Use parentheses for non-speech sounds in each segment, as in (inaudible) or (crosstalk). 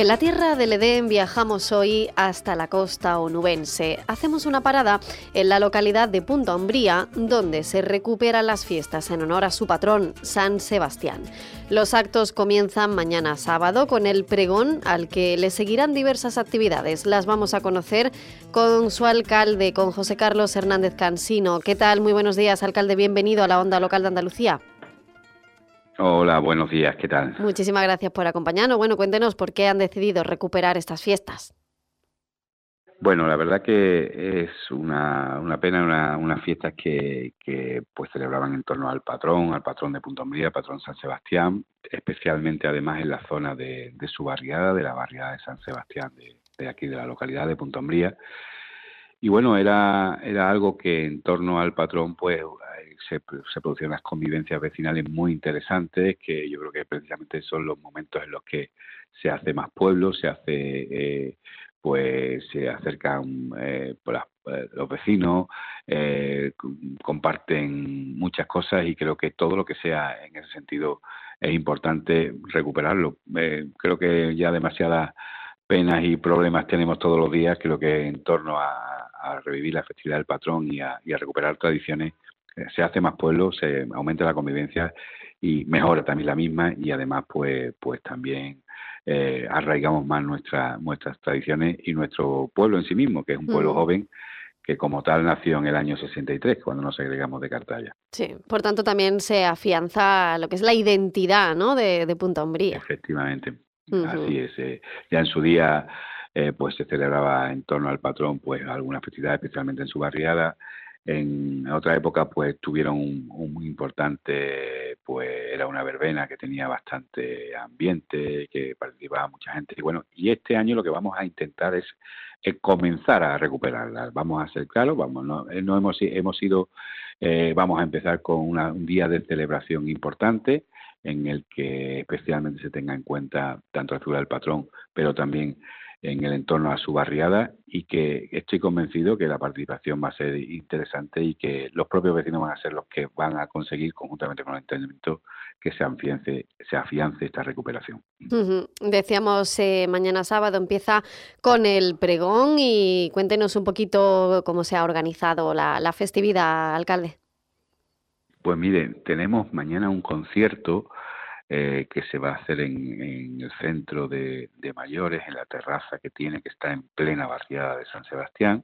En la tierra del Edén viajamos hoy hasta la costa onubense. Hacemos una parada en la localidad de Punta Umbría, donde se recuperan las fiestas en honor a su patrón, San Sebastián. Los actos comienzan mañana sábado con el pregón, al que le seguirán diversas actividades. Las vamos a conocer con su alcalde, con José Carlos Hernández Cansino. ¿Qué tal? Muy buenos días, alcalde. Bienvenido a la Onda Local de Andalucía. Hola, buenos días, ¿qué tal? Muchísimas gracias por acompañarnos. Bueno, cuéntenos por qué han decidido recuperar estas fiestas. Bueno, la verdad que es una, una pena, una, unas fiestas que, que pues celebraban en torno al patrón, al patrón de Punta Umbría, patrón San Sebastián, especialmente además en la zona de, de su barriada, de la barriada de San Sebastián, de, de aquí de la localidad de Punta Umbría. Y bueno, era, era algo que en torno al patrón pues se, se producían las convivencias vecinales muy interesantes, que yo creo que precisamente son los momentos en los que se hace más pueblo, se hace, eh, pues se acercan eh, eh, los vecinos, eh, comparten muchas cosas y creo que todo lo que sea en ese sentido es importante recuperarlo. Eh, creo que ya demasiadas penas y problemas tenemos todos los días, creo que en torno a, a revivir la festividad del patrón y a, y a recuperar tradiciones se hace más pueblo, se aumenta la convivencia y mejora también la misma y además pues pues también eh, arraigamos más nuestra, nuestras tradiciones y nuestro pueblo en sí mismo, que es un pueblo Mm. joven que como tal nació en el año 63, cuando nos agregamos de Cartaya. Sí, por tanto también se afianza lo que es la identidad ¿no? de, de Punta Umbría. Efectivamente, así es. eh, ya en su día eh, pues se celebraba en torno al patrón pues algunas festividades, especialmente en su barriada. En otra época pues tuvieron un, muy importante, pues era una verbena que tenía bastante ambiente, que participaba mucha gente. Y bueno, y este año lo que vamos a intentar es, comenzar a recuperarla. Vamos a ser claros, vamos, no, eh, no hemos, hemos ido, eh, vamos a empezar con una- un día de celebración importante en el que especialmente se tenga en cuenta tanto la figura del patrón, pero también en el entorno a su barriada y que estoy convencido que la participación va a ser interesante y que los propios vecinos van a ser los que van a conseguir conjuntamente con el ayuntamiento que se afiance, se afiance esta recuperación. Decíamos, eh, mañana sábado empieza con el pregón y cuéntenos un poquito cómo se ha organizado la, la festividad, alcalde. Pues miren, tenemos mañana un concierto eh, que se va a hacer en, en el centro de, de mayores, en la terraza que tiene, que está en plena barriada de San Sebastián.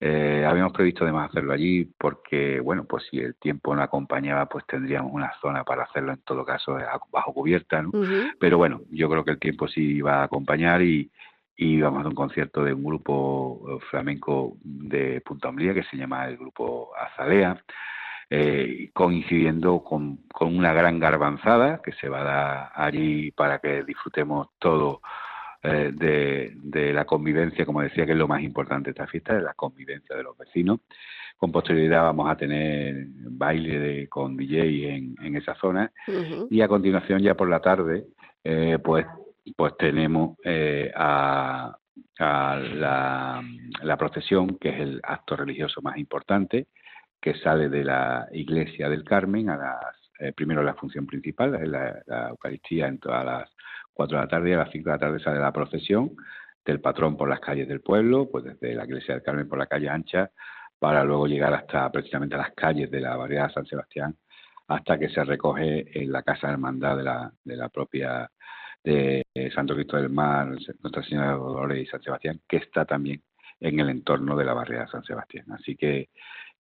Eh, habíamos previsto además hacerlo allí porque, bueno, pues si el tiempo no acompañaba, pues tendríamos una zona para hacerlo en todo caso eh, bajo cubierta, ¿no? Ujú. Pero bueno, yo creo que el tiempo sí va a acompañar y, y vamos a hacer un concierto de un grupo eh, flamenco de Punta Umbría que se llama el grupo Azalea, eh, coincidiendo con, con una gran garbanzada que se va a dar allí para que disfrutemos todo eh, de, de la convivencia, como decía, que es lo más importante de esta fiesta, de la convivencia de los vecinos. Con posterioridad vamos a tener baile de, con DJ en, en esa zona. Y a continuación ya por la tarde eh, pues pues tenemos eh, a, a la, la procesión que es el acto religioso más importante que sale de la iglesia del Carmen a las eh, primero la función principal la, la Eucaristía en todas las cuatro de la tarde y a las cinco de la tarde sale la procesión del patrón por las calles del pueblo pues desde la iglesia del Carmen por la calle ancha para luego llegar hasta precisamente a las calles de la barriada San Sebastián hasta que se recoge en la Casa Hermandad de la, de la propia de Santo Cristo del Mar, Nuestra Señora de Dolores y San Sebastián, que está también en el entorno de la barriada de San Sebastián. Así que,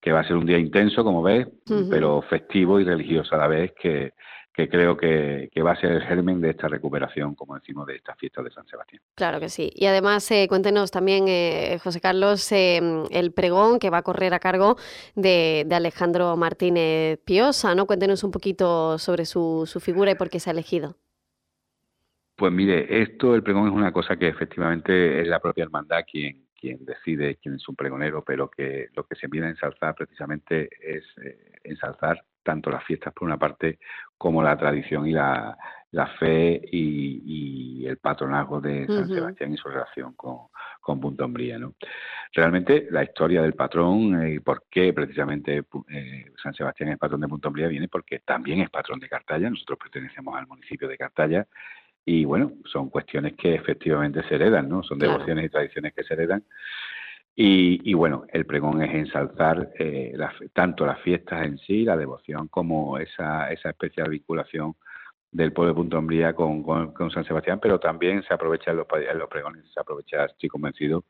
que va a ser un día intenso, como ves, pero festivo y religioso a la vez, que, que creo que, que va a ser el germen de esta recuperación, como decimos, de esta fiesta de San Sebastián. Claro que sí. Y además, eh, cuéntenos también, eh, José Carlos, eh, el pregón que va a correr a cargo de, de Alejandro Martínez Piosa, ¿no? Cuéntenos un poquito sobre su, su figura y por qué se ha elegido. Pues mire, esto, el pregón es una cosa que efectivamente es la propia hermandad quien, quien decide quién es un pregonero, pero que lo que se viene a ensalzar precisamente es eh, ensalzar tanto las fiestas por una parte como la tradición y la, fe y, el patronazgo de San Sebastián y su relación con, con Punta Umbría. ¿no? Realmente la historia del patrón eh, y por qué precisamente eh, San Sebastián es patrón de Punta Umbría viene porque también es patrón de Cartaya, nosotros pertenecemos al municipio de Cartaya y bueno, son cuestiones que efectivamente se heredan, ¿no? Son devociones y tradiciones que se heredan. Y, bueno, el pregón es ensalzar eh, tanto las fiestas en sí, la devoción, como esa, esa especial vinculación del pueblo de Punta Umbría con, con, San Sebastián, pero también se aprovecha en los, en los pregones, se aprovecha, estoy convencido,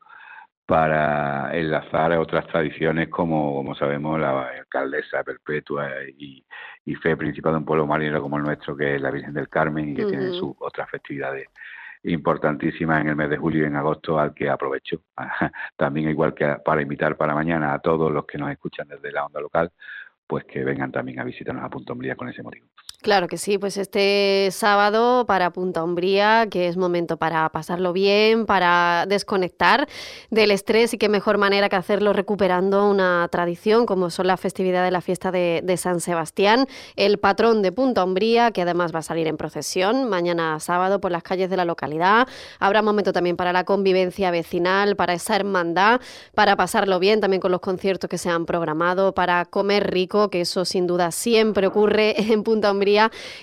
para enlazar a otras tradiciones como, como sabemos, la alcaldesa perpetua y, fe principal de un pueblo marino como el nuestro, que es la Virgen del Carmen y que tiene sus otras festividades importantísimas en el mes de julio y en agosto, al que aprovecho (laughs) también, igual que para invitar para mañana a todos los que nos escuchan desde la onda local, pues que vengan también a visitarnos a Punta Umbría con ese motivo. Claro que sí, pues este sábado para Punta Umbría, que es momento para pasarlo bien, para desconectar del estrés y qué mejor manera que hacerlo recuperando una tradición como son la festividad de la fiesta de, San Sebastián, el patrón de Punta Umbría, que además va a salir en procesión mañana sábado por las calles de la localidad. Habrá momento también para la convivencia vecinal, para esa hermandad, para pasarlo bien también con los conciertos que se han programado, para comer rico, que eso sin duda siempre ocurre en Punta Umbría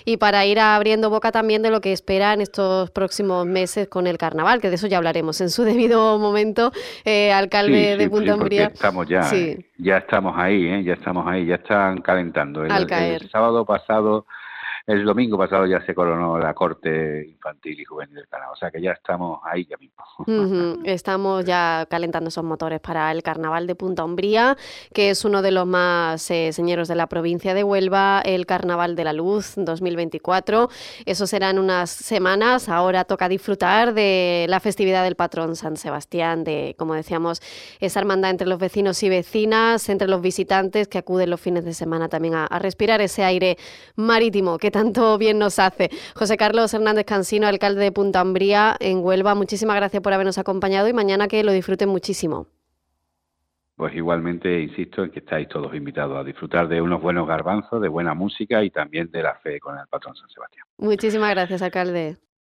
y para ir abriendo boca también de lo que espera en estos próximos meses con el carnaval, que de eso ya hablaremos en su (laughs) debido momento, eh, alcalde de Punta Umbría. Estamos ya, ya estamos ahí, ¿eh? ya estamos ahí, ya están calentando. el sábado pasado el domingo pasado ya se coronó la Corte Infantil y Juvenil del Carnaval, o sea que ya estamos ahí ya mismo. (laughs) Estamos ya calentando esos motores para el Carnaval de Punta Umbría, que es uno de los más eh, señeros de la provincia de Huelva, el Carnaval de la Luz 2024. Eso será en unas semanas. Ahora toca disfrutar de la festividad del patrón San Sebastián, de, como decíamos, esa hermandad entre los vecinos y vecinas, entre los visitantes que acuden los fines de semana también a, a respirar ese aire marítimo que tanto bien nos hace. José Carlos Hernández Cansino, alcalde de Punta Ambría, en Huelva, muchísimas gracias por habernos acompañado y mañana que lo disfruten muchísimo. Pues igualmente insisto en que estáis todos invitados a disfrutar de unos buenos garbanzos, de buena música y también de la fe con el patrón San Sebastián. Muchísimas gracias, alcalde.